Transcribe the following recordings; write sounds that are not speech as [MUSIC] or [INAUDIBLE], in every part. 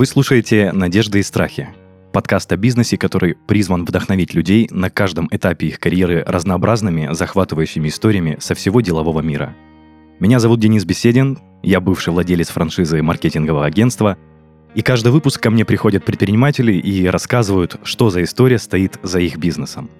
Вы слушаете «Надежды и страхи» – подкаст о бизнесе, который призван вдохновить людей на каждом этапе их карьеры разнообразными, захватывающими историями со всего делового мира. Меня зовут Денис Беседин, я бывший владелец франшизы маркетингового агентства, и каждый выпуск ко мне приходят предприниматели и рассказывают, что за история стоит за их бизнесом.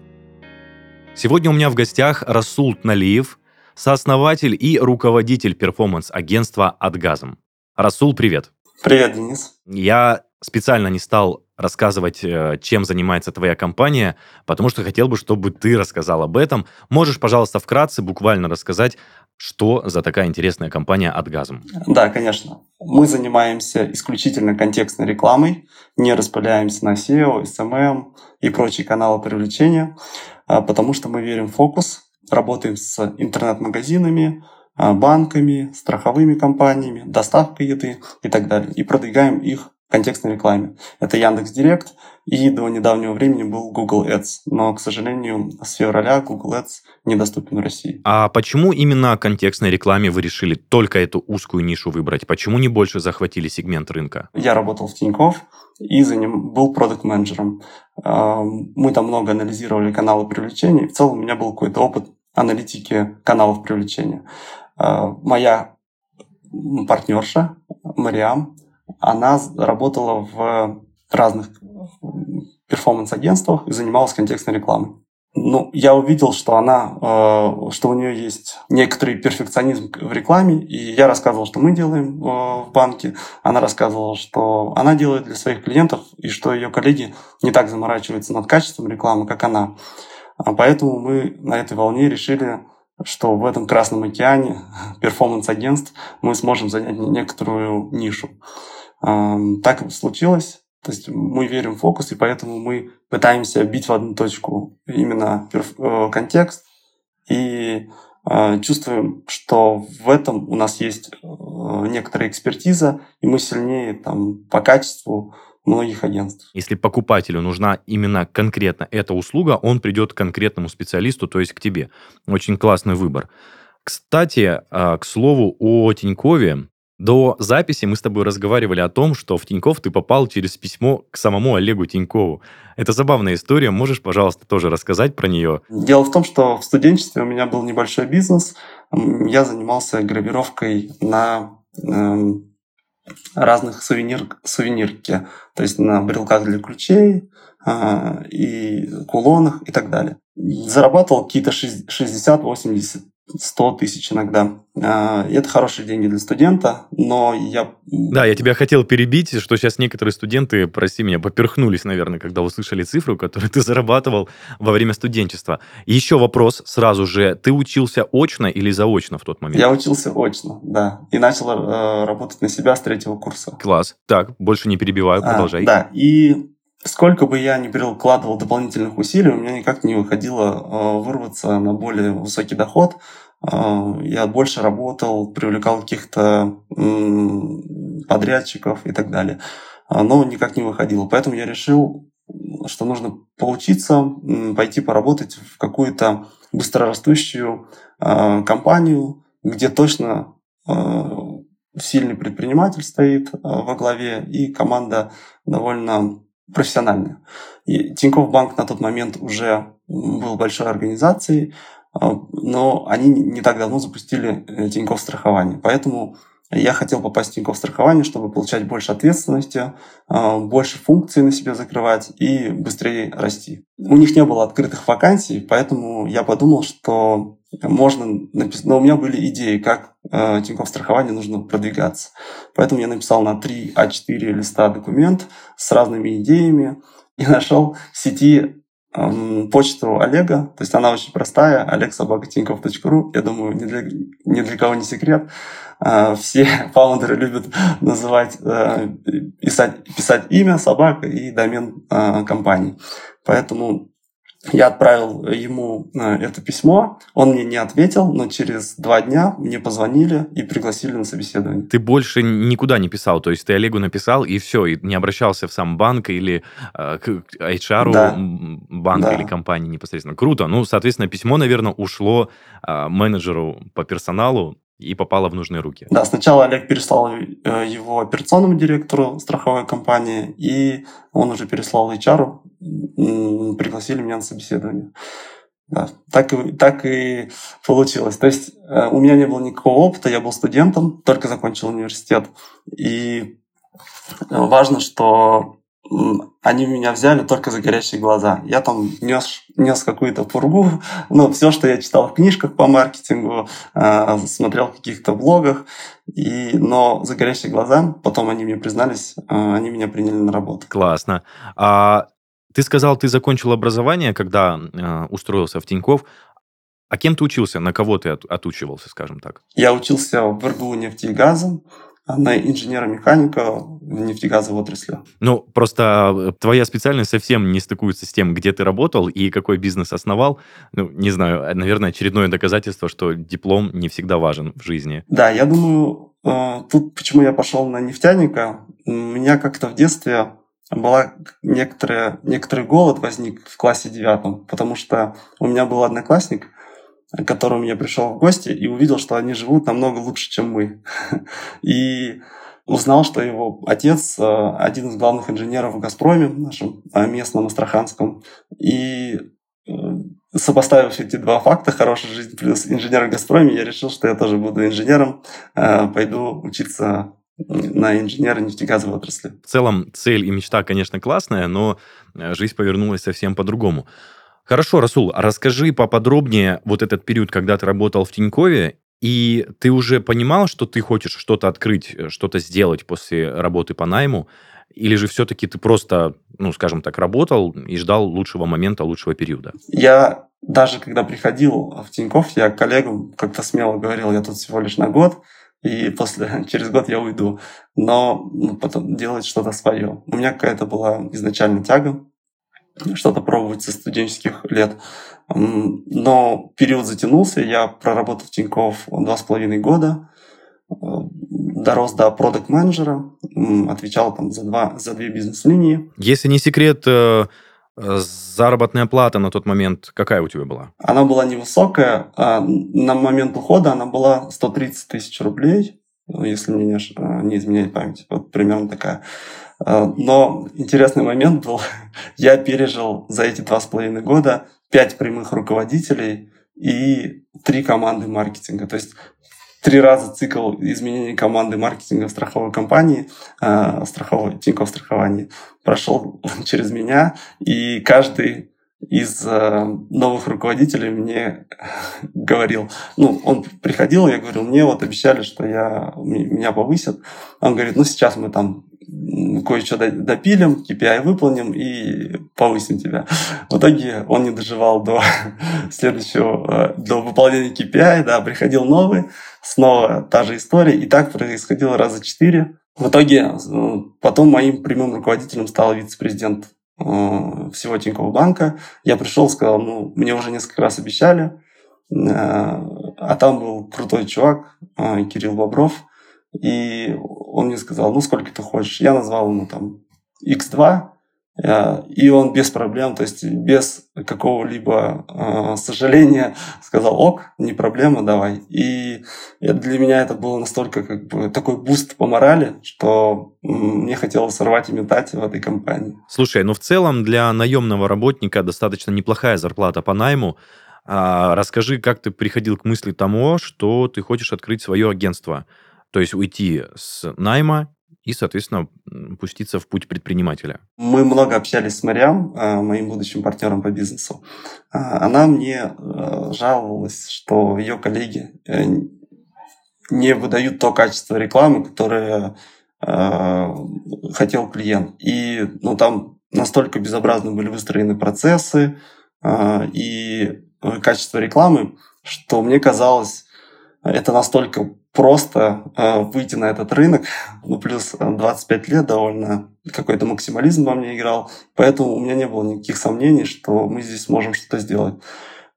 Сегодня у меня в гостях Расул Налиев, сооснователь и руководитель перформанс-агентства «Отгазм». Расул, привет. Привет, Денис. Я специально не стал рассказывать, э, чем занимается твоя компания, потому что хотел бы, чтобы ты рассказал об этом. Можешь, пожалуйста, вкратце буквально рассказать, что за такая интересная компания «Отгазм». Да, конечно. Мы занимаемся исключительно контекстной рекламой, не распыляемся на SEO, SMM и прочие каналы привлечения, а, потому что мы верим в фокус, работаем с интернет-магазинами, банками, страховыми компаниями, доставкой еды и так далее. И продвигаем их в контекстной рекламе. Это Яндекс Директ и до недавнего времени был Google Ads. Но, к сожалению, с февраля Google Ads недоступен в России. А почему именно контекстной рекламе вы решили только эту узкую нишу выбрать? Почему не больше захватили сегмент рынка? Я работал в Тинькофф и за ним был продукт менеджером а, Мы там много анализировали каналы привлечения. В целом у меня был какой-то опыт аналитики каналов привлечения. Э, моя партнерша Мариам, она работала в разных перформанс-агентствах и занималась контекстной рекламой. Ну, я увидел, что она, э, что у нее есть некоторый перфекционизм в рекламе, и я рассказывал, что мы делаем э, в банке. Она рассказывала, что она делает для своих клиентов, и что ее коллеги не так заморачиваются над качеством рекламы, как она. Поэтому мы на этой волне решили что в этом Красном океане [LAUGHS] перформанс-агентств мы сможем занять некоторую нишу. Так и случилось. То есть мы верим в фокус, и поэтому мы пытаемся бить в одну точку именно э, контекст и э, чувствуем, что в этом у нас есть э, некоторая экспертиза, и мы сильнее там, по качеству многих агентств. Если покупателю нужна именно конкретно эта услуга, он придет к конкретному специалисту, то есть к тебе. Очень классный выбор. Кстати, а, к слову о Тинькове, до записи мы с тобой разговаривали о том, что в Тиньков ты попал через письмо к самому Олегу Тинькову. Это забавная история. Можешь, пожалуйста, тоже рассказать про нее? Дело в том, что в студенчестве у меня был небольшой бизнес. Я занимался гравировкой на эм, разных сувенир, сувенирки, то есть на брелках для ключей э, и кулонах и так далее. Зарабатывал какие-то 60-80 100 тысяч иногда. А, это хорошие деньги для студента, но я... Да, я тебя хотел перебить, что сейчас некоторые студенты, прости меня, поперхнулись, наверное, когда услышали цифру, которую [LAUGHS] ты зарабатывал во время студенчества. Еще вопрос сразу же. Ты учился очно или заочно в тот момент? Я учился очно, да. И начал э, работать на себя с третьего курса. Класс. Так, больше не перебиваю, а, продолжай. А, да, и Сколько бы я ни прикладывал дополнительных усилий, у меня никак не выходило э, вырваться на более высокий доход. Э, я больше работал, привлекал каких-то подрядчиков и так далее. Э, но никак не выходило. Поэтому я решил, что нужно поучиться, пойти поработать в какую-то быстрорастущую компанию, где точно сильный предприниматель стоит во главе и команда довольно профессиональная. И Тинькофф Банк на тот момент уже был большой организацией, но они не так давно запустили э, Тинькофф страхование. Поэтому я хотел попасть в Тинькофф страхование, чтобы получать больше ответственности, а, больше функций на себя закрывать и быстрее расти. У них не было открытых вакансий, поэтому я подумал, что можно написать... Но у меня были идеи, как э, Тинькофф страхование нужно продвигаться. Поэтому я написал на 3 А4 листа документ с разными идеями и [LAUGHS] нашел в сети почту Олега. То есть она очень простая, олегсобакатиньков.ру. Я думаю, ни для, ни для кого не секрет. Э, все [LAUGHS] фаундеры любят называть, э, писать, писать имя, собака и домен э, компании. Поэтому я отправил ему э, это письмо, он мне не ответил, но через два дня мне позвонили и пригласили на собеседование. Ты больше никуда не писал, то есть ты Олегу написал и все, и не обращался в сам банк или э, к HR да. банка да. или компании непосредственно. Круто. Ну, соответственно, письмо, наверное, ушло э, менеджеру по персоналу, и попала в нужные руки. Да, сначала Олег переслал э, его операционному директору страховой компании, и он уже переслал HR, пригласили меня на собеседование. Да, так, и, так и получилось. То есть э, у меня не было никакого опыта, я был студентом, только закончил университет. И важно, что они меня взяли только за горящие глаза. Я там нес, нес какую-то пургу, [LAUGHS] ну, все, что я читал в книжках по маркетингу, э, смотрел в каких-то блогах, и, но за горящие глаза, потом они мне признались, э, они меня приняли на работу. Классно. А ты сказал, ты закончил образование, когда э, устроился в Тиньков. А кем ты учился? На кого ты от, отучивался, скажем так? Я учился в РГУ нефти и газа на инженера-механика в нефтегазовой отрасли. Ну, просто э, твоя специальность совсем не стыкуется с тем, где ты работал и какой бизнес основал. Ну, не знаю, э, наверное, очередное доказательство, что диплом не всегда важен в жизни. Да, я думаю, э, тут почему я пошел на нефтяника. У меня как-то в детстве была некоторая, некоторый голод возник в классе девятом, потому что у меня был одноклассник, к которому я пришел в гости и увидел, что они живут намного лучше, чем мы. [LAUGHS] И узнал, что его отец э, один из главных инженеров в «Газпроме», нашем э, местном астраханском. И э, сопоставив эти два факта, хорошая жизнь плюс инженер в «Газпроме», я решил, что я тоже буду инженером, пойду учиться на инженера нефтегазовой отрасли. В целом цель и мечта, конечно, классная, но жизнь повернулась совсем по-другому. Хорошо, Расул, а расскажи поподробнее вот этот период, когда ты работал в Тинькове, и ты уже понимал, что ты хочешь что-то открыть, э, что-то сделать после работы по найму, или же все-таки ты просто, ну, скажем так, работал и ждал лучшего момента, лучшего периода? Я даже когда приходил в Тиньков, я коллегам как-то смело говорил, я тут всего лишь на год, и после, [LAUGHS] через год я уйду. Но ну, потом делать что-то свое. У меня какая-то была изначально тяга что-то пробовать со студенческих лет. Но период затянулся, я проработал в Тинькофф два с половиной года, э, дорос до продукт менеджера отвечал там за, два, за две бизнес-линии. Если не секрет, э, Заработная плата на тот момент какая у тебя была? Она была невысокая. А на момент ухода она была 130 тысяч рублей, если мне не, не изменяет память. Вот примерно такая. А, но интересный момент был, [LAUGHS] я пережил за эти два с половиной года пять прямых руководителей и три команды маркетинга. То есть три раза цикл изменений команды маркетинга в страховой компании, э, страховой, Тинькофф страхование, прошел [LAUGHS] через меня, и каждый из э, новых руководителей мне [LAUGHS] говорил, ну, он приходил, я говорил, мне вот обещали, что я, меня повысят. Он говорит, ну, сейчас мы там кое-что допилим, KPI выполним и повысим тебя. В итоге он не доживал до [LAUGHS] следующего, э, до выполнения KPI, да, приходил новый, снова та же история, и так происходило раза четыре. В итоге э, потом моим прямым руководителем стал вице-президент э, всего Тинькофф банка. Я пришел, сказал, ну, мне уже несколько раз обещали, а там был крутой чувак, Кирилл Бобров, и он мне сказал, ну, сколько ты хочешь. Я назвал ему там X2, э, и он без проблем, то есть без какого-либо э, сожаления сказал, ок, не проблема, давай. И для меня это было настолько как бы такой boost по морали, что мне хотелось рвать и метать в этой компании. Слушай, ну в целом для наемного работника достаточно неплохая зарплата по найму. А, расскажи, как ты приходил к мысли того, что ты хочешь открыть свое агентство. То есть уйти с найма и, соответственно, пуститься в путь предпринимателя. Мы много общались с Мариам, э, моим будущим партнером по бизнесу. Э, она мне э, жаловалась, что ее коллеги не выдают то качество рекламы, которое хотел клиент. И ну, там настолько безобразно были выстроены процессы и качество рекламы, что мне казалось, это настолько просто э, выйти на этот рынок. Ну, плюс 25 лет довольно какой-то максимализм во мне играл. Поэтому у меня не было никаких сомнений, что мы здесь сможем что-то сделать.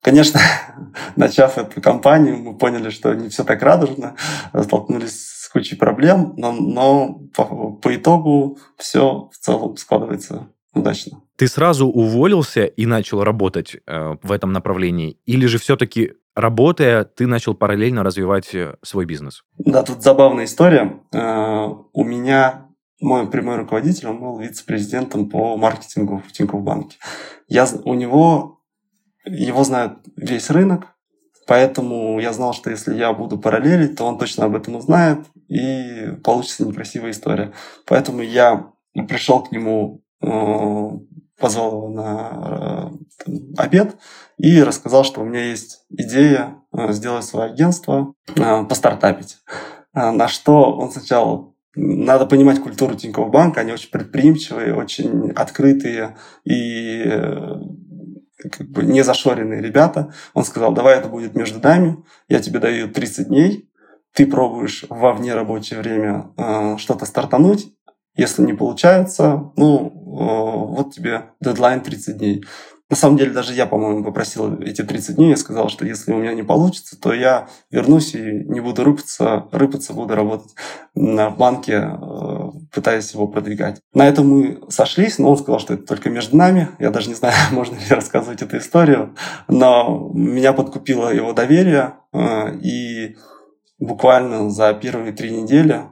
Конечно, [LAUGHS] начав эту кампанию, мы поняли, что не все так радужно, столкнулись с кучей проблем, но, но по, по итогу все в целом складывается удачно. Ты сразу уволился и начал работать э, в этом направлении? Или же все-таки работая, ты начал параллельно развивать э, свой бизнес. Да, тут забавная история. Э, у меня мой прямой руководитель, он был вице-президентом по маркетингу в Тинькофф банке. Я, у него, его знает весь рынок, поэтому я знал, что если я буду параллелить, то он точно об этом узнает, и получится некрасивая история. Поэтому я пришел к нему, э, позвал его на э, обед и рассказал, что у меня есть идея э, сделать свое агентство, постартапить. На что он сначала надо понимать культуру Тинькофф банка, они очень предприимчивые, очень открытые и как бы не зашоренные ребята. Он сказал, давай это будет между нами, я тебе даю 30 дней, ты пробуешь во вне рабочее время э, что-то стартануть, если не получается, ну, э, вот тебе дедлайн 30 дней. На самом деле, даже я, по-моему, попросил эти 30 дней. Я сказал, что если у меня не получится, то я вернусь и не буду рыпаться, рыпаться буду работать на банке, э, пытаясь его продвигать. На этом мы сошлись, но он сказал, что это только между нами. Я даже не знаю, [LAUGHS] можно ли рассказывать эту историю. Но меня подкупило его доверие. Э, и буквально за первые три недели э,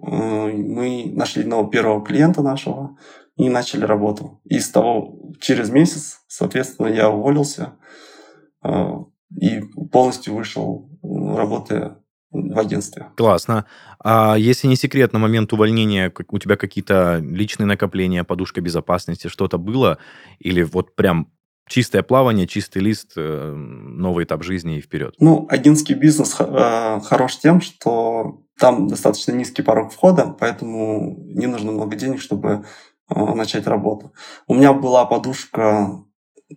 мы нашли нового первого клиента нашего, и начали работу. И с того, через месяц, соответственно, я уволился э, и полностью вышел, работая в агентстве. Классно. А если не секрет, на момент увольнения у тебя какие-то личные накопления, подушка безопасности, что-то было? Или вот прям чистое плавание, чистый лист, э, новый этап жизни и вперед? Ну, агентский бизнес э, хорош тем, что там достаточно низкий порог входа, поэтому не нужно много денег, чтобы начать работу. У меня была подушка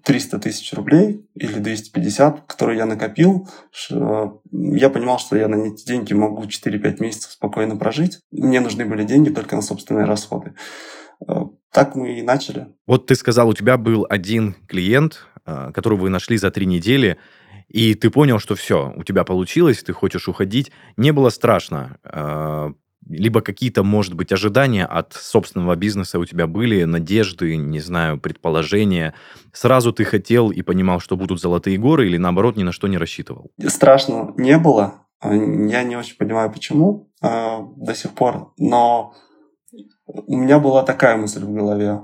300 тысяч рублей или 250, которую я накопил. Э, я понимал, что я на эти деньги могу 4-5 месяцев спокойно прожить. Мне нужны были деньги только на собственные расходы. Э, так мы и начали. Вот ты сказал, у тебя был один клиент, которого вы нашли за три недели, и ты понял, что все, у тебя получилось, ты хочешь уходить. Не было страшно либо какие-то, может быть, ожидания от собственного бизнеса у тебя были, надежды, не знаю, предположения. Сразу ты хотел и понимал, что будут золотые горы, или наоборот, ни на что не рассчитывал? Страшно не было. Я не очень понимаю, почему э, до сих пор, но у меня была такая мысль в голове.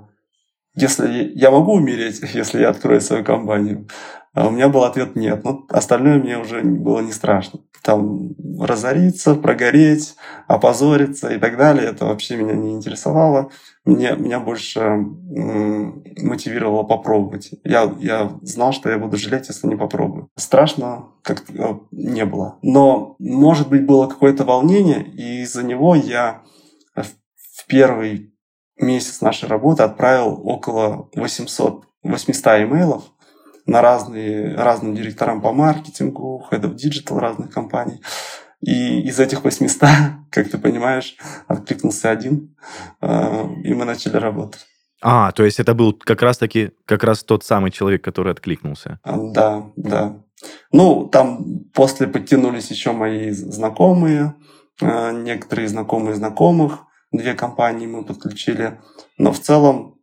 Если я могу умереть, [LAUGHS] если я открою свою компанию, а у меня был ответ нет. Но остальное мне уже было не страшно. Там разориться, прогореть, опозориться и так далее, это вообще меня не интересовало. Мне, меня больше мотивировало попробовать. Я, я знал, что я буду жалеть, если не попробую. Страшно как э, не было. Но, может быть, было какое-то волнение, и из-за него я в первый месяц нашей работы отправил около 800, 800 имейлов на разные, разным директорам по маркетингу, head of digital разных компаний. И из этих 800, [LAUGHS] как ты понимаешь, откликнулся один, э, и мы начали работать. А, то есть это был как раз-таки как раз тот самый человек, который откликнулся. А, да, да. Ну, там после подтянулись еще мои знакомые, э, некоторые знакомые знакомых, две компании мы подключили. Но в целом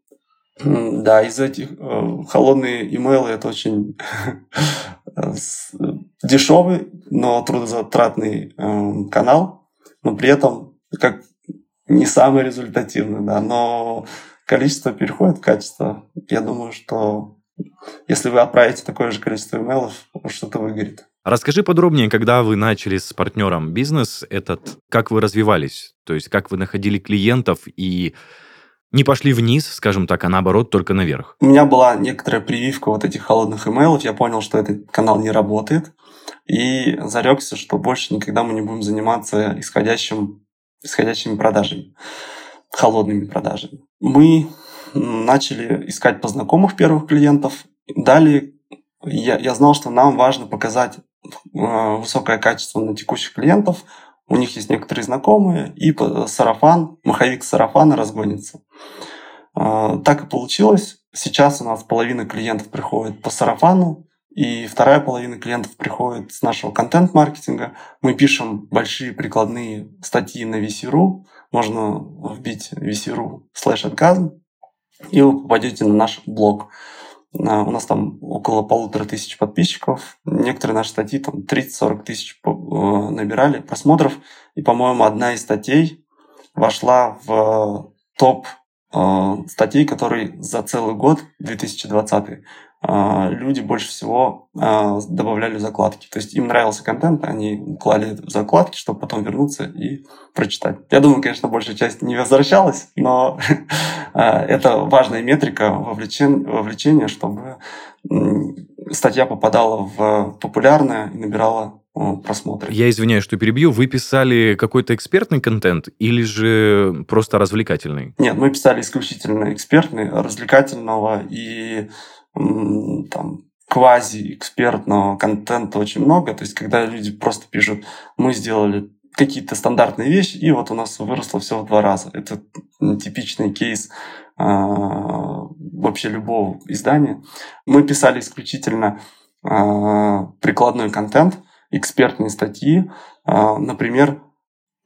да, из этих э, холодные имейлы это очень дешевый, но трудозатратный э, канал, но при этом как не самый результативный, да, но количество переходит в качество. Я думаю, что если вы отправите такое же количество имейлов, что-то выгорит. Расскажи подробнее, когда вы начали с партнером бизнес этот, как вы развивались, то есть как вы находили клиентов и не пошли вниз, скажем так, а наоборот только наверх? У меня была некоторая прививка вот этих холодных имейлов. Я понял, что этот канал не работает. И зарекся, что больше никогда мы не будем заниматься исходящим, исходящими продажами, холодными продажами. Мы начали искать по знакомых первых клиентов. Далее я, я знал, что нам важно показать э, высокое качество на текущих клиентов, у них есть некоторые знакомые, и сарафан, маховик сарафана разгонится. А, так и получилось. Сейчас у нас половина клиентов приходит по сарафану, и вторая половина клиентов приходит с нашего контент-маркетинга. Мы пишем большие прикладные статьи на VC.ru. Можно вбить VC.ru слэш и вы попадете на наш блог. У нас там около полутора тысяч подписчиков. Некоторые наши статьи там 30-40 тысяч набирали просмотров. И, по-моему, одна из статей вошла в топ статей, которые за целый год, 2020, а, люди больше всего а, добавляли закладки. То есть им нравился контент, они клали закладки, чтобы потом вернуться и прочитать. Я думаю, конечно, большая часть не возвращалась, но [LAUGHS] а, это важная метрика вовлечения, чтобы статья попадала в популярное и набирала просмотры. Я извиняюсь, что перебью. Вы писали какой-то экспертный контент или же просто развлекательный? Нет, мы писали исключительно экспертный, развлекательного и там квази-экспертного контента очень много. То есть, когда люди просто пишут, мы сделали какие-то стандартные вещи, и вот у нас выросло все в два раза. Это типичный кейс э, вообще любого издания. Мы писали исключительно э, прикладной контент, экспертные статьи. Э, например,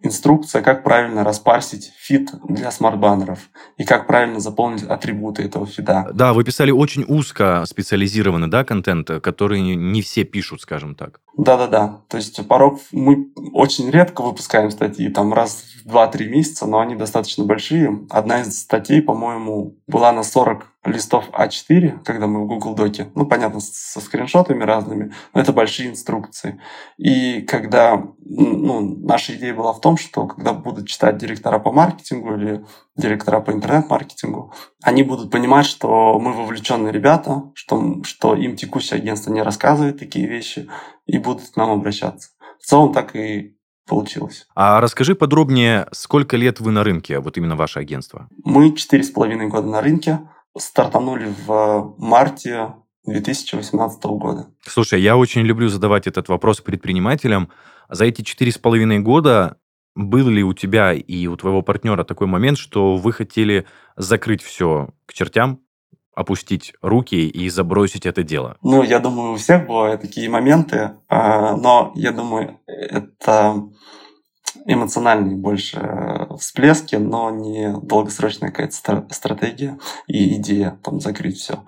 инструкция, как правильно распарсить фид для смарт-баннеров и как правильно заполнить атрибуты этого фида. Да, вы писали очень узко специализированный да, контент, который не все пишут, скажем так. Да-да-да. То есть порог мы очень редко выпускаем статьи, там раз в 2-3 месяца, но они достаточно большие. Одна из статей, по-моему, была на 40 листов А4, когда мы в Google Доке, ну, понятно, со скриншотами разными, но это большие инструкции. И когда, ну, наша идея была в том, что когда будут читать директора по маркетингу или директора по интернет-маркетингу, они будут понимать, что мы вовлеченные ребята, что, что им текущее агентство не рассказывает такие вещи, и будут к нам обращаться. В целом так и получилось. А расскажи подробнее, сколько лет вы на рынке, вот именно ваше агентство? Мы четыре с половиной года на рынке. Стартанули в марте 2018 года. Слушай, я очень люблю задавать этот вопрос предпринимателям. За эти четыре с половиной года был ли у тебя и у твоего партнера такой момент, что вы хотели закрыть все к чертям, опустить руки и забросить это дело? Ну, я думаю, у всех бывают такие моменты, а, но я думаю, это эмоциональные больше всплески, но не долгосрочная какая-то стратегия и идея там закрыть все.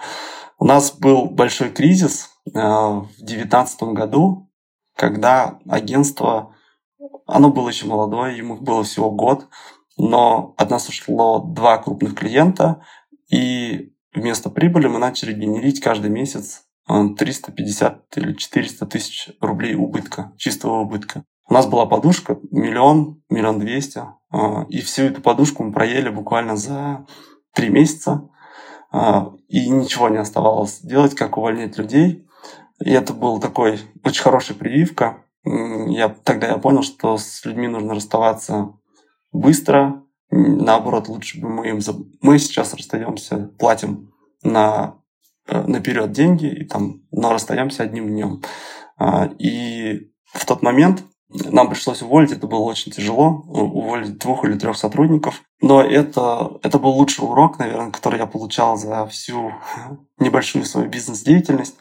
У нас был большой кризис а, в 2019 году, когда агентство оно было еще молодое, ему было всего год, но от нас ушло два крупных клиента, и вместо прибыли мы начали генерить каждый месяц 350 э, или 400 тысяч рублей убытка, чистого убытка. У нас была подушка миллион, миллион двести, э, и всю эту подушку мы проели буквально за три месяца, э, и ничего не оставалось делать, как увольнять людей. И это был такой очень хорошая прививка, я, тогда я понял, что с людьми нужно расставаться быстро. Наоборот, лучше бы мы им... Мы сейчас расстаемся, платим на э, наперед деньги, и там, но расстаемся одним днем. А, и в тот момент нам пришлось уволить, это было очень тяжело, уволить двух или трех сотрудников. Но это, это был лучший урок, наверное, который я получал за всю [LAUGHS] небольшую свою бизнес-деятельность.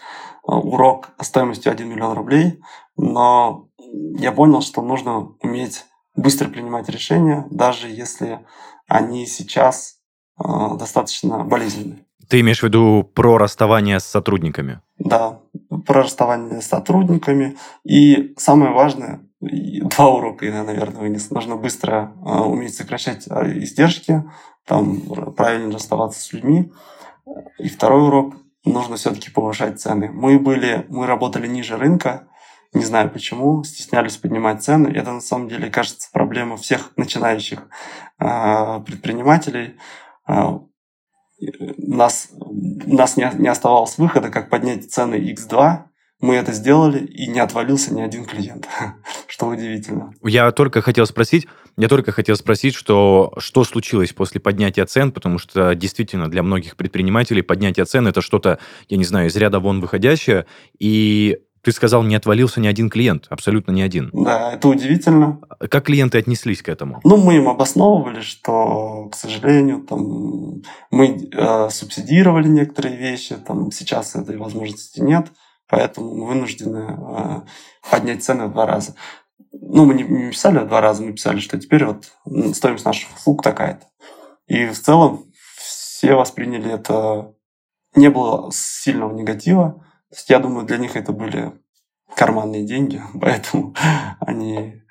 А, урок стоимостью 1 миллион рублей но я понял, что нужно уметь быстро принимать решения, даже если они сейчас э, достаточно болезненные. Ты имеешь в виду про расставание с сотрудниками? Да, про расставание с сотрудниками. И самое важное, два урока я, наверное, вынес. Нужно быстро э, уметь сокращать а, издержки, там, правильно расставаться с людьми. И второй урок, нужно все-таки повышать цены. Мы были, мы работали ниже рынка, не знаю почему, стеснялись поднимать цены. Это на самом деле, кажется, проблема всех начинающих э, предпринимателей. Э, нас, нас не, не оставалось выхода, как поднять цены X2. Мы это сделали, и не отвалился ни один клиент, [LAUGHS] что удивительно. Я только хотел спросить, я только хотел спросить, что, что случилось после поднятия цен, потому что действительно для многих предпринимателей поднятие цен это что-то, я не знаю, из ряда вон выходящее, и ты сказал, не отвалился ни один клиент, абсолютно ни один. Да, это удивительно. Как клиенты отнеслись к этому? Ну, мы им обосновывали, что, к сожалению, там, мы э, субсидировали некоторые вещи, там, сейчас этой возможности нет, поэтому мы вынуждены э, поднять цены в два раза. Ну, мы не, не писали в два раза, мы писали, что теперь вот стоимость наших услуг такая-то. И в целом все восприняли это не было сильного негатива. Я думаю, для них это были карманные деньги, [LAUGHS] поэтому они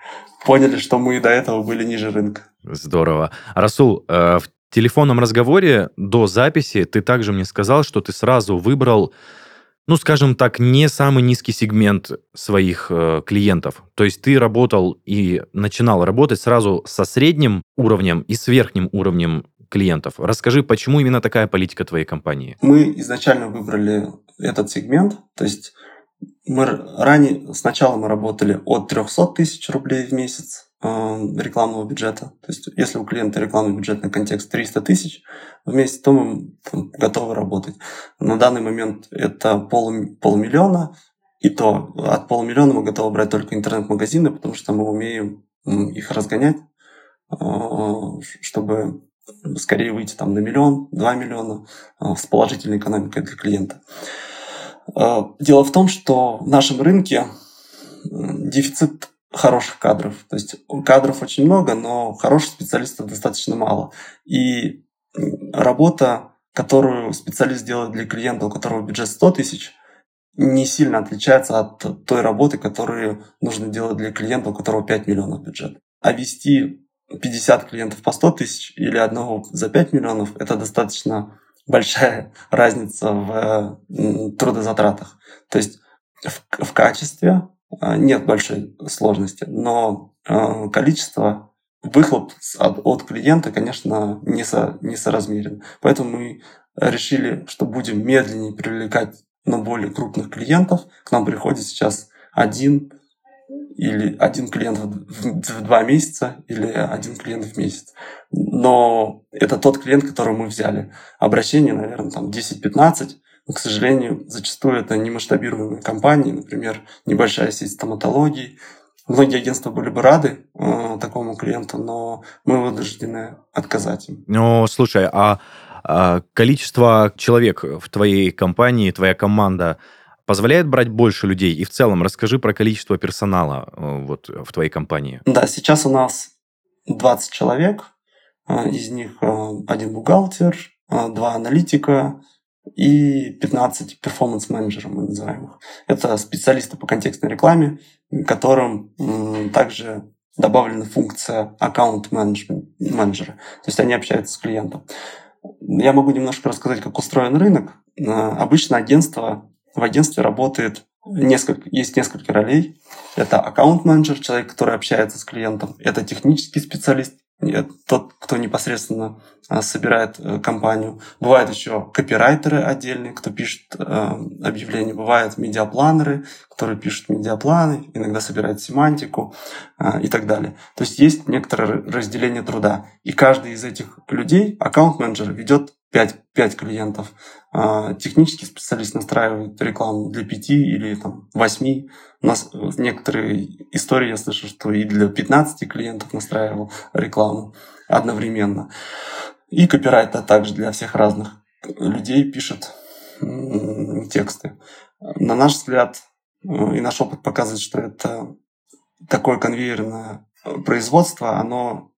поняли, что мы до этого были ниже рынка. Здорово. Расул, э, в телефонном разговоре до записи ты также мне сказал, что ты сразу выбрал, ну, скажем так, не самый низкий сегмент своих э, клиентов. То есть ты работал и начинал работать сразу со средним уровнем и с верхним уровнем клиентов. Расскажи, почему именно такая политика твоей компании? Мы изначально выбрали этот сегмент, то есть мы ранее, сначала мы работали от 300 тысяч рублей в месяц э, рекламного бюджета. То есть, если у клиента рекламный бюджетный контекст 300 тысяч в месяц, то мы там, готовы работать. На данный момент это пол, полмиллиона, и то от полумиллиона мы готовы брать только интернет-магазины, потому что мы умеем их разгонять, э, чтобы скорее выйти там на миллион, два миллиона э, с положительной экономикой для клиента. Э, дело в том, что в нашем рынке дефицит хороших кадров. То есть кадров очень много, но хороших специалистов достаточно мало. И работа, которую специалист делает для клиента, у которого бюджет 100 тысяч, не сильно отличается от той работы, которую нужно делать для клиента, у которого 5 миллионов бюджет. А вести 50 клиентов по 100 тысяч или одного за 5 миллионов – это достаточно большая [LAUGHS] разница в трудозатратах. То есть в, в качестве а, нет большой сложности, но а, количество выхлоп от, от клиента, конечно, не со, несоразмерен. Поэтому мы решили, что будем медленнее привлекать на более крупных клиентов. К нам приходит сейчас один или один клиент в два месяца, или один клиент в месяц. Но это тот клиент, которого мы взяли. Обращение, наверное, там 10-15. Но, к сожалению, зачастую это не масштабируемые компании, например, небольшая сеть стоматологии. Многие агентства были бы рады э, такому клиенту, но мы вынуждены отказать им. Ну, слушай, а, а количество человек в твоей компании, твоя команда, позволяет брать больше людей? И в целом расскажи про количество персонала э, вот, в твоей компании. Да, сейчас у нас 20 человек, э, из них э, один бухгалтер, два аналитика и 15 перформанс-менеджеров мы называем их. Это специалисты по контекстной рекламе, которым также добавлена функция аккаунт-менеджера. То есть они общаются с клиентом. Я могу немножко рассказать, как устроен рынок. Обычно агентство в агентстве работает несколько, есть несколько ролей. Это аккаунт-менеджер, человек, который общается с клиентом. Это технический специалист, тот, кто непосредственно а, собирает э, компанию. Бывают еще копирайтеры отдельные, кто пишет э, объявления. Бывают медиапланеры, которые пишут медиапланы, иногда собирают семантику э, и так далее. То есть есть некоторое разделение труда. И каждый из этих людей, аккаунт-менеджер, ведет 5, 5 клиентов. А, технический специалист настраивает рекламу для 5 или там, 8. У нас некоторые истории я слышу, что и для 15 клиентов настраивал рекламу одновременно. И копирайтер также для всех разных людей пишет тексты. На наш взгляд э, и наш опыт показывает, что это такое конвейерное производство, оно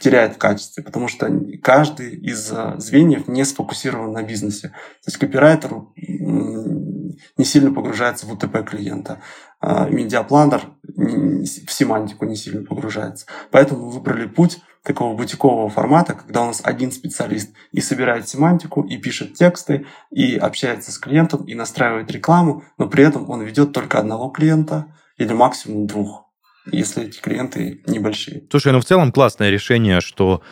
теряет в качестве, потому что каждый из э, звеньев не сфокусирован на бизнесе. То есть копирайтер не сильно погружается в УТП клиента. А медиапланер в семантику не сильно погружается. Поэтому мы выбрали путь такого бутикового формата, когда у нас один специалист и собирает семантику, и пишет тексты, и общается с клиентом, и настраивает рекламу, но при этом он ведет только одного клиента или максимум двух если эти клиенты небольшие. Слушай, ну в целом классное решение, что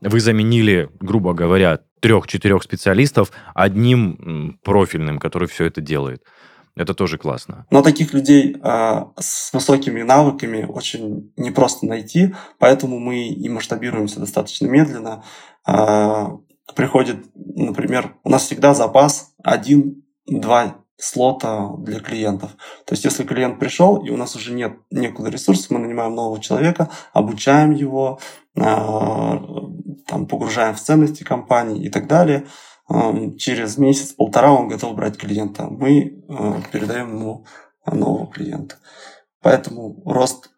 вы заменили, грубо говоря, трех-четырех специалистов одним профильным, который все это делает. Это тоже классно. Но таких людей э, с высокими навыками очень непросто найти, поэтому мы и масштабируемся достаточно медленно. Э, приходит, например, у нас всегда запас один-два слота для клиентов. То есть, если клиент пришел, и у нас уже нет некуда ресурсов, мы нанимаем нового человека, обучаем его, а, там, погружаем в ценности компании и так далее. Через месяц-полтора он готов брать клиента. Мы а, передаем ему нового клиента. Поэтому рост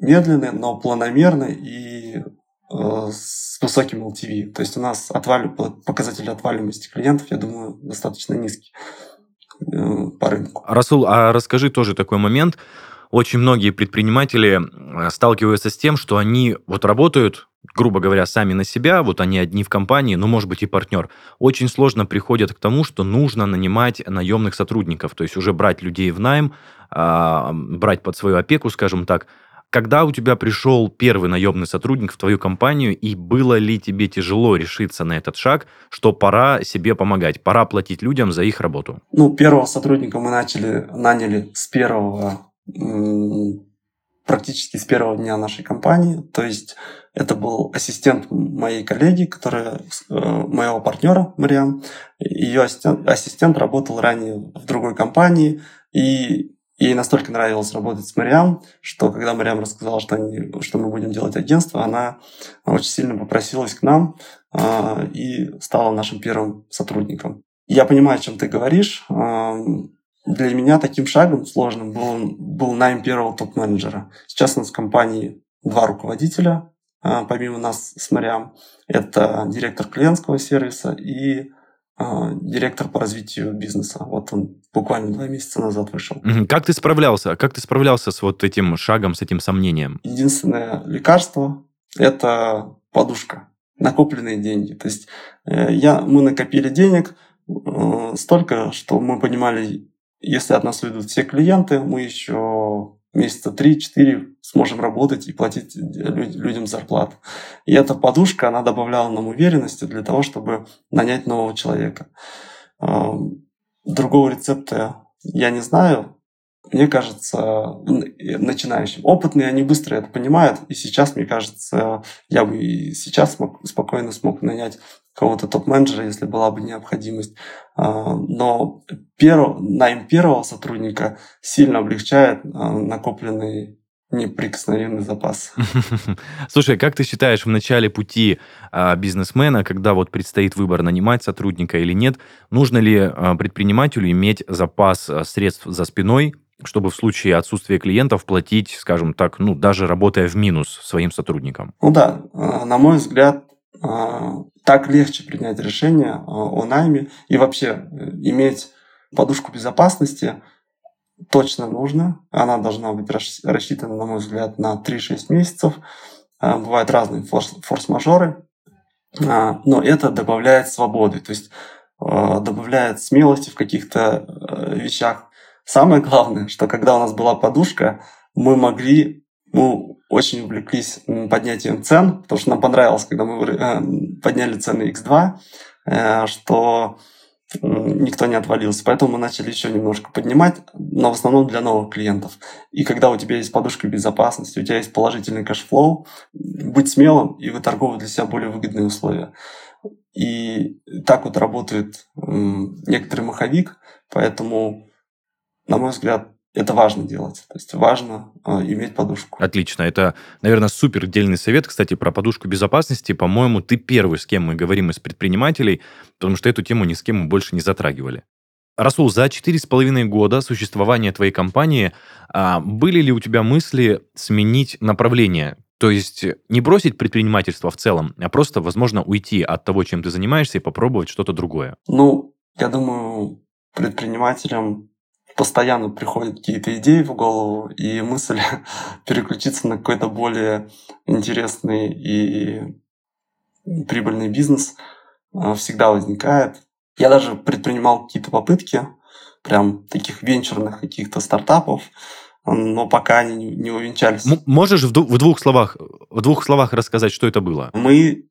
медленный, но планомерный и с высоким LTV. То есть у нас отвали, показатель отваливаемости клиентов, я думаю, достаточно низкий по рынку. Расул, а расскажи тоже такой момент. Очень многие предприниматели сталкиваются с тем, что они вот работают грубо говоря, сами на себя, вот они одни в компании, ну, может быть, и партнер, очень сложно приходят к тому, что нужно нанимать наемных сотрудников, то есть уже брать людей в найм, а, брать под свою опеку, скажем так. Когда у тебя пришел первый наемный сотрудник в твою компанию, и было ли тебе тяжело решиться на этот шаг, что пора себе помогать, пора платить людям за их работу? Ну, первого сотрудника мы начали, наняли с первого практически с первого дня нашей компании. То есть это был ассистент моей коллеги, которая, э, моего партнера Мариам. Ее ассистент, ассистент работал ранее в другой компании, и ей настолько нравилось работать с Мариам, что когда Мариам рассказала, что, они, что мы будем делать агентство, она очень сильно попросилась к нам э, и стала нашим первым сотрудником. Я понимаю, о чем ты говоришь. Э, для меня таким шагом сложным был, был найм первого топ-менеджера. Сейчас у нас в компании два руководителя, а, помимо нас с Мариам. Это директор клиентского сервиса и директор по развитию бизнеса. Вот он буквально два месяца назад вышел. Как ты справлялся? Как ты справлялся с вот этим шагом, с этим сомнением? Единственное лекарство – это подушка, накопленные деньги. То есть э, я, мы накопили денег э, столько, что мы понимали, если от нас уйдут все клиенты, мы еще месяца 3-4 сможем работать и платить людям зарплату. И эта подушка, она добавляла нам уверенности для того, чтобы нанять нового человека. Другого рецепта я не знаю. Мне кажется, начинающим. Опытные, они быстро это понимают. И сейчас, мне кажется, я бы и сейчас смог, спокойно смог нанять кого-то топ-менеджера, если была бы необходимость. А, но перв... найм первого сотрудника сильно облегчает а, накопленный неприкосновенный запас. [LAUGHS] Слушай, как ты считаешь, в начале пути а, бизнесмена, когда вот предстоит выбор, нанимать сотрудника или нет, нужно ли предпринимателю иметь запас средств за спиной, чтобы в случае отсутствия клиентов платить, скажем так, ну, даже работая в минус своим сотрудникам? Ну да, а, на мой взгляд, а, так легче принять решение а, о найме и вообще э, иметь подушку безопасности точно нужно. Она должна быть рассчитана, на мой взгляд, на 3-6 месяцев. Бывают разные форс-мажоры, но это добавляет свободы, то есть добавляет смелости в каких-то э, вещах. Самое главное, что когда у нас была подушка, мы могли мы очень увлеклись поднятием цен, потому что нам понравилось, когда мы э, подняли цены X2, э, что никто не отвалился. Поэтому мы начали еще немножко поднимать, но в основном для новых клиентов. И когда у тебя есть подушка безопасности, у тебя есть положительный cash flow, будь смелым и выторговывай для себя более выгодные условия. И так вот работает некоторый маховик, поэтому, на мой взгляд, это важно делать. То есть важно э, иметь подушку. Отлично. Это, наверное, супер дельный совет. Кстати, про подушку безопасности, по-моему, ты первый, с кем мы говорим из предпринимателей, потому что эту тему ни с кем мы больше не затрагивали. Расул, за четыре с половиной года существования твоей компании а, были ли у тебя мысли сменить направление? То есть не бросить предпринимательство в целом, а просто, возможно, уйти от того, чем ты занимаешься, и попробовать что-то другое? Ну, я думаю, предпринимателям постоянно приходят какие-то идеи в голову, и мысль [LAUGHS] переключиться на какой-то более интересный и прибыльный бизнес а, всегда возникает. Я даже предпринимал какие-то попытки, прям таких венчурных каких-то стартапов, но пока они не увенчались. Можешь в, в двух словах в двух словах рассказать, что это было? Мы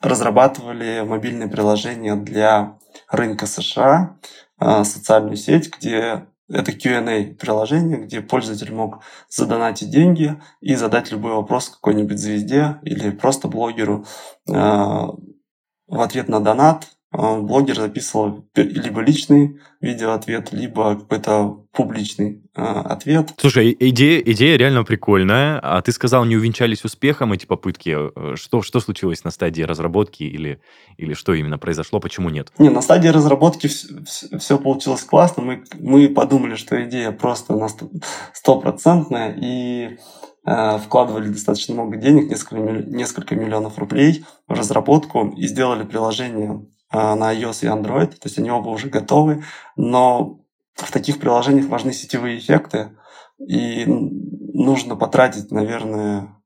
разрабатывали мобильное приложение для рынка США, а, социальную сеть, где это Q&A приложение, где пользователь мог задонатить деньги и задать любой вопрос какой-нибудь звезде или просто блогеру э, в ответ на донат блогер записывал либо личный видеоответ, либо какой-то публичный э, ответ. Слушай, идея, идея реально прикольная. А ты сказал, не увенчались успехом эти попытки. Э, что, что случилось на стадии разработки или, или что именно произошло, почему нет? Не, на стадии разработки все, все получилось классно. Мы, мы подумали, что идея просто на стопроцентная, и э, вкладывали достаточно много денег, несколько, несколько миллионов рублей в разработку и сделали приложение э, на iOS и Android. То есть они оба уже готовы, но в таких приложениях важны сетевые эффекты, и нужно потратить, наверное,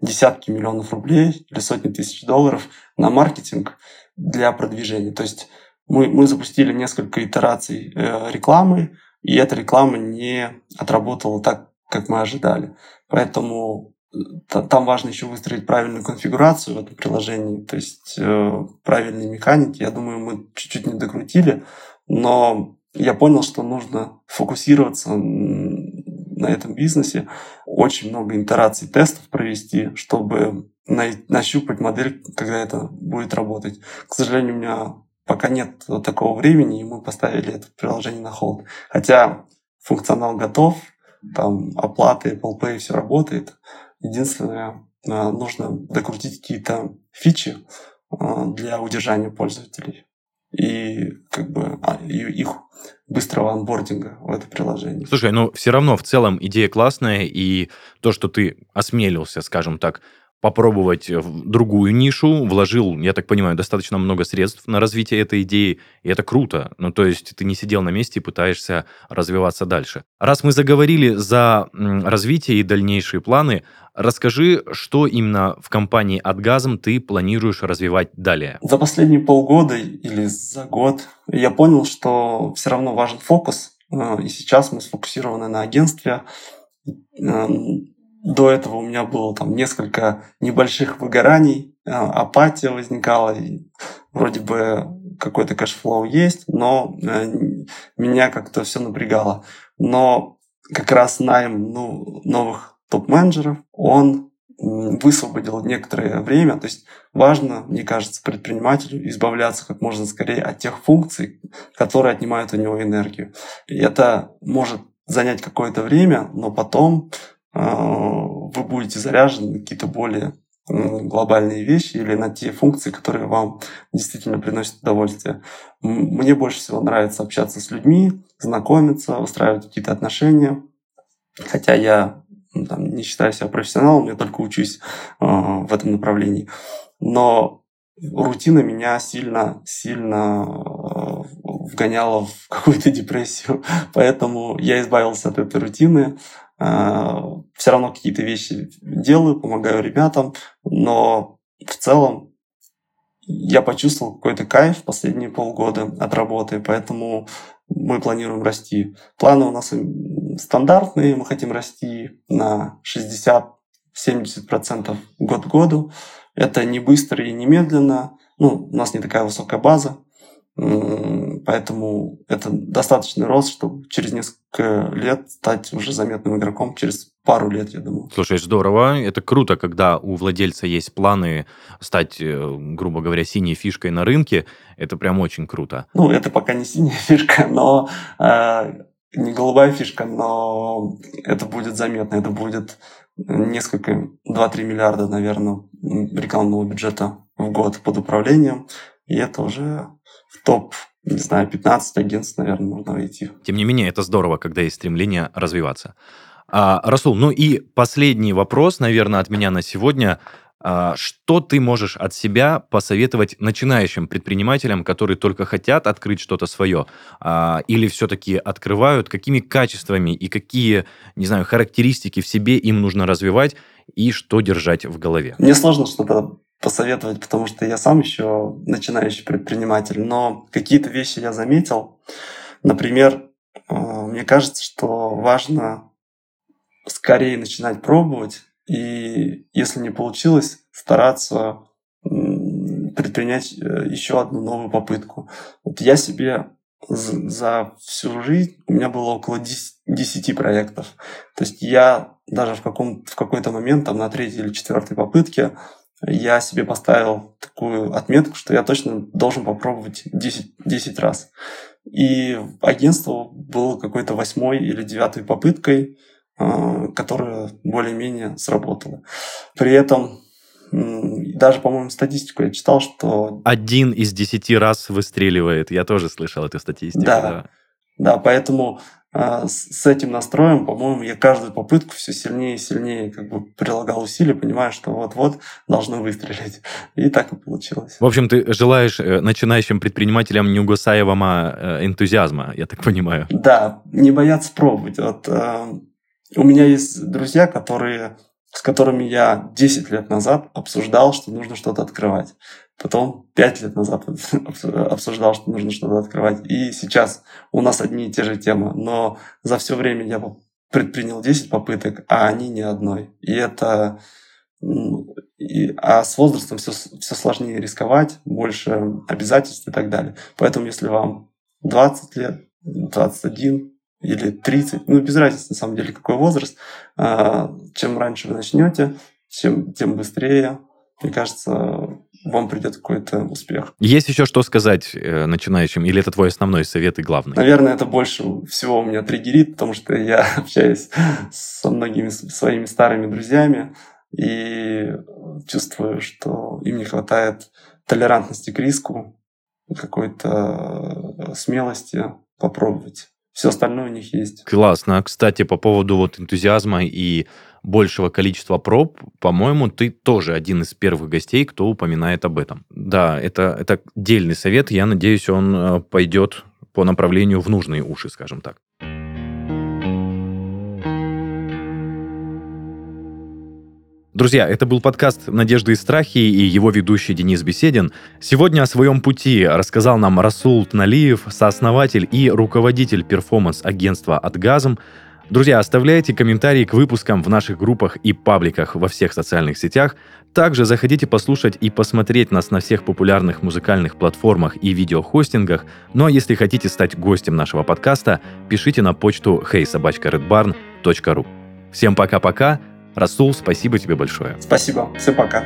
десятки миллионов рублей или сотни тысяч долларов на маркетинг для продвижения. То есть мы, мы запустили несколько итераций э, рекламы, и эта реклама не отработала так, как мы ожидали. Поэтому там важно еще выстроить правильную конфигурацию в этом приложении, то есть э, правильные механики. Я думаю, мы чуть-чуть не докрутили, но я понял, что нужно фокусироваться на этом бизнесе, очень много итераций тестов провести, чтобы нащупать модель, когда это будет работать. К сожалению, у меня пока нет такого времени, и мы поставили это приложение на холд. Хотя функционал готов, там оплаты, Apple Pay, все работает. Единственное, а, нужно докрутить какие-то фичи а, для удержания пользователей и как бы а, их быстрого анбординга в это приложение. Слушай, ну все равно в целом идея классная, и то, что ты осмелился, скажем так, попробовать в другую нишу, вложил, я так понимаю, достаточно много средств на развитие этой идеи, и это круто. Ну, то есть ты не сидел на месте и пытаешься развиваться дальше. Раз мы заговорили за развитие и дальнейшие планы, расскажи, что именно в компании «Отгазм» ты планируешь развивать далее? За последние полгода или за год я понял, что все равно важен фокус, э, и сейчас мы сфокусированы на агентстве, до этого у меня было там несколько небольших выгораний, а, апатия возникала, и вроде бы какой-то cash flow есть, но э, меня как-то все напрягало. Но как раз найм ну, новых топ-менеджеров, он высвободил некоторое время. То есть важно, мне кажется, предпринимателю избавляться как можно скорее от тех функций, которые отнимают у него энергию. И это может занять какое-то время, но потом вы будете заряжены на какие-то более глобальные вещи или на те функции, которые вам действительно приносят удовольствие. Мне больше всего нравится общаться с людьми, знакомиться, устраивать какие-то отношения. Хотя я ну, там, не считаю себя профессионалом, я только учусь э, в этом направлении. Но рутина меня сильно, сильно э, вгоняла в [LAUGHS] какую-то депрессию. Поэтому я избавился от этой рутины. А, все равно какие-то вещи делаю, помогаю ребятам, но в целом я почувствовал какой-то кайф последние полгода от работы, поэтому мы планируем расти. Планы у нас стандартные, мы хотим расти на 60-70% год к году. Это не быстро и не медленно. Ну, у нас не такая высокая база, Поэтому это достаточный рост, чтобы через несколько лет стать уже заметным игроком, через пару лет, я думаю. Слушай, здорово. Это круто, когда у владельца есть планы стать, э, грубо говоря, синей фишкой на рынке. Это прям очень круто. Ну, это пока не синяя [LAUGHS] фишка, но э, не голубая фишка, но это будет заметно. Это будет несколько, 2-3 миллиарда, наверное, рекламного бюджета в год под управлением. И это уже в топ, не знаю, 15 агентств, наверное, можно войти. Тем не менее, это здорово, когда есть стремление развиваться. А, Расул, ну и последний вопрос, наверное, от меня на сегодня. А, что ты можешь от себя посоветовать начинающим предпринимателям, которые только хотят открыть что-то свое, а, или все-таки открывают, какими качествами и какие, не знаю, характеристики в себе им нужно развивать и что держать в голове? Мне сложно что-то посоветовать, потому что я сам еще начинающий предприниматель, но какие-то вещи я заметил. Например, э, мне кажется, что важно скорее начинать пробовать, и если не получилось, стараться предпринять э, еще одну новую попытку. Вот я себе за всю жизнь у меня было около 10, 10 проектов. То есть я даже в, каком, в какой-то момент, там на третьей или четвертой попытке, я себе поставил такую отметку, что я точно должен попробовать 10, 10 раз. И агентство было какой-то восьмой или девятой попыткой, а, которая более-менее сработала. При этом даже, по-моему, статистику я читал, что... Один из десяти раз выстреливает. Я тоже слышал эту статистику. Да, да. да поэтому с этим настроем, по-моему, я каждую попытку все сильнее и сильнее как бы прилагал усилия, понимая, что вот-вот должно выстрелить. И так и получилось. В общем, ты желаешь э, начинающим предпринимателям неугасаемого э, энтузиазма, я так понимаю. Да, не бояться пробовать. Вот, э, у меня есть друзья, которые с которыми я 10 лет назад обсуждал, что нужно что-то открывать. Потом 5 лет назад [LAUGHS] обсуждал, что нужно что-то открывать. И сейчас у нас одни и те же темы. Но за все время я предпринял 10 попыток, а они ни одной. И это... И, а с возрастом все, все сложнее рисковать, больше обязательств и так далее. Поэтому если вам 20 лет, 21 или 30, ну без разницы на самом деле какой возраст, а, чем раньше вы начнете, тем, тем быстрее, мне кажется, вам придет какой-то успех. Есть еще что сказать э, начинающим, или это твой основной совет и главный? Наверное, это больше всего у меня триггерит, потому что я [LAUGHS] общаюсь со многими своими старыми друзьями и чувствую, что им не хватает толерантности к риску, какой-то э, смелости попробовать. Все остальное у них есть. Классно. Кстати, по поводу вот энтузиазма и большего количества проб, по-моему, ты тоже один из первых гостей, кто упоминает об этом. Да, это, это дельный совет. Я надеюсь, он э, пойдет по направлению в нужные уши, скажем так. Друзья, это был подкаст «Надежды и страхи» и его ведущий Денис Беседин. Сегодня о своем пути рассказал нам Расул Тналиев, сооснователь и руководитель перформанс-агентства «Отгазм», Друзья, оставляйте комментарии к выпускам в наших группах и пабликах во всех социальных сетях. Также заходите послушать и посмотреть нас на всех популярных музыкальных платформах и видеохостингах. Ну а если хотите стать гостем нашего подкаста, пишите на почту heysobachkaredbarn.ru. Всем пока-пока. Расул, спасибо тебе большое. Спасибо. Всем пока.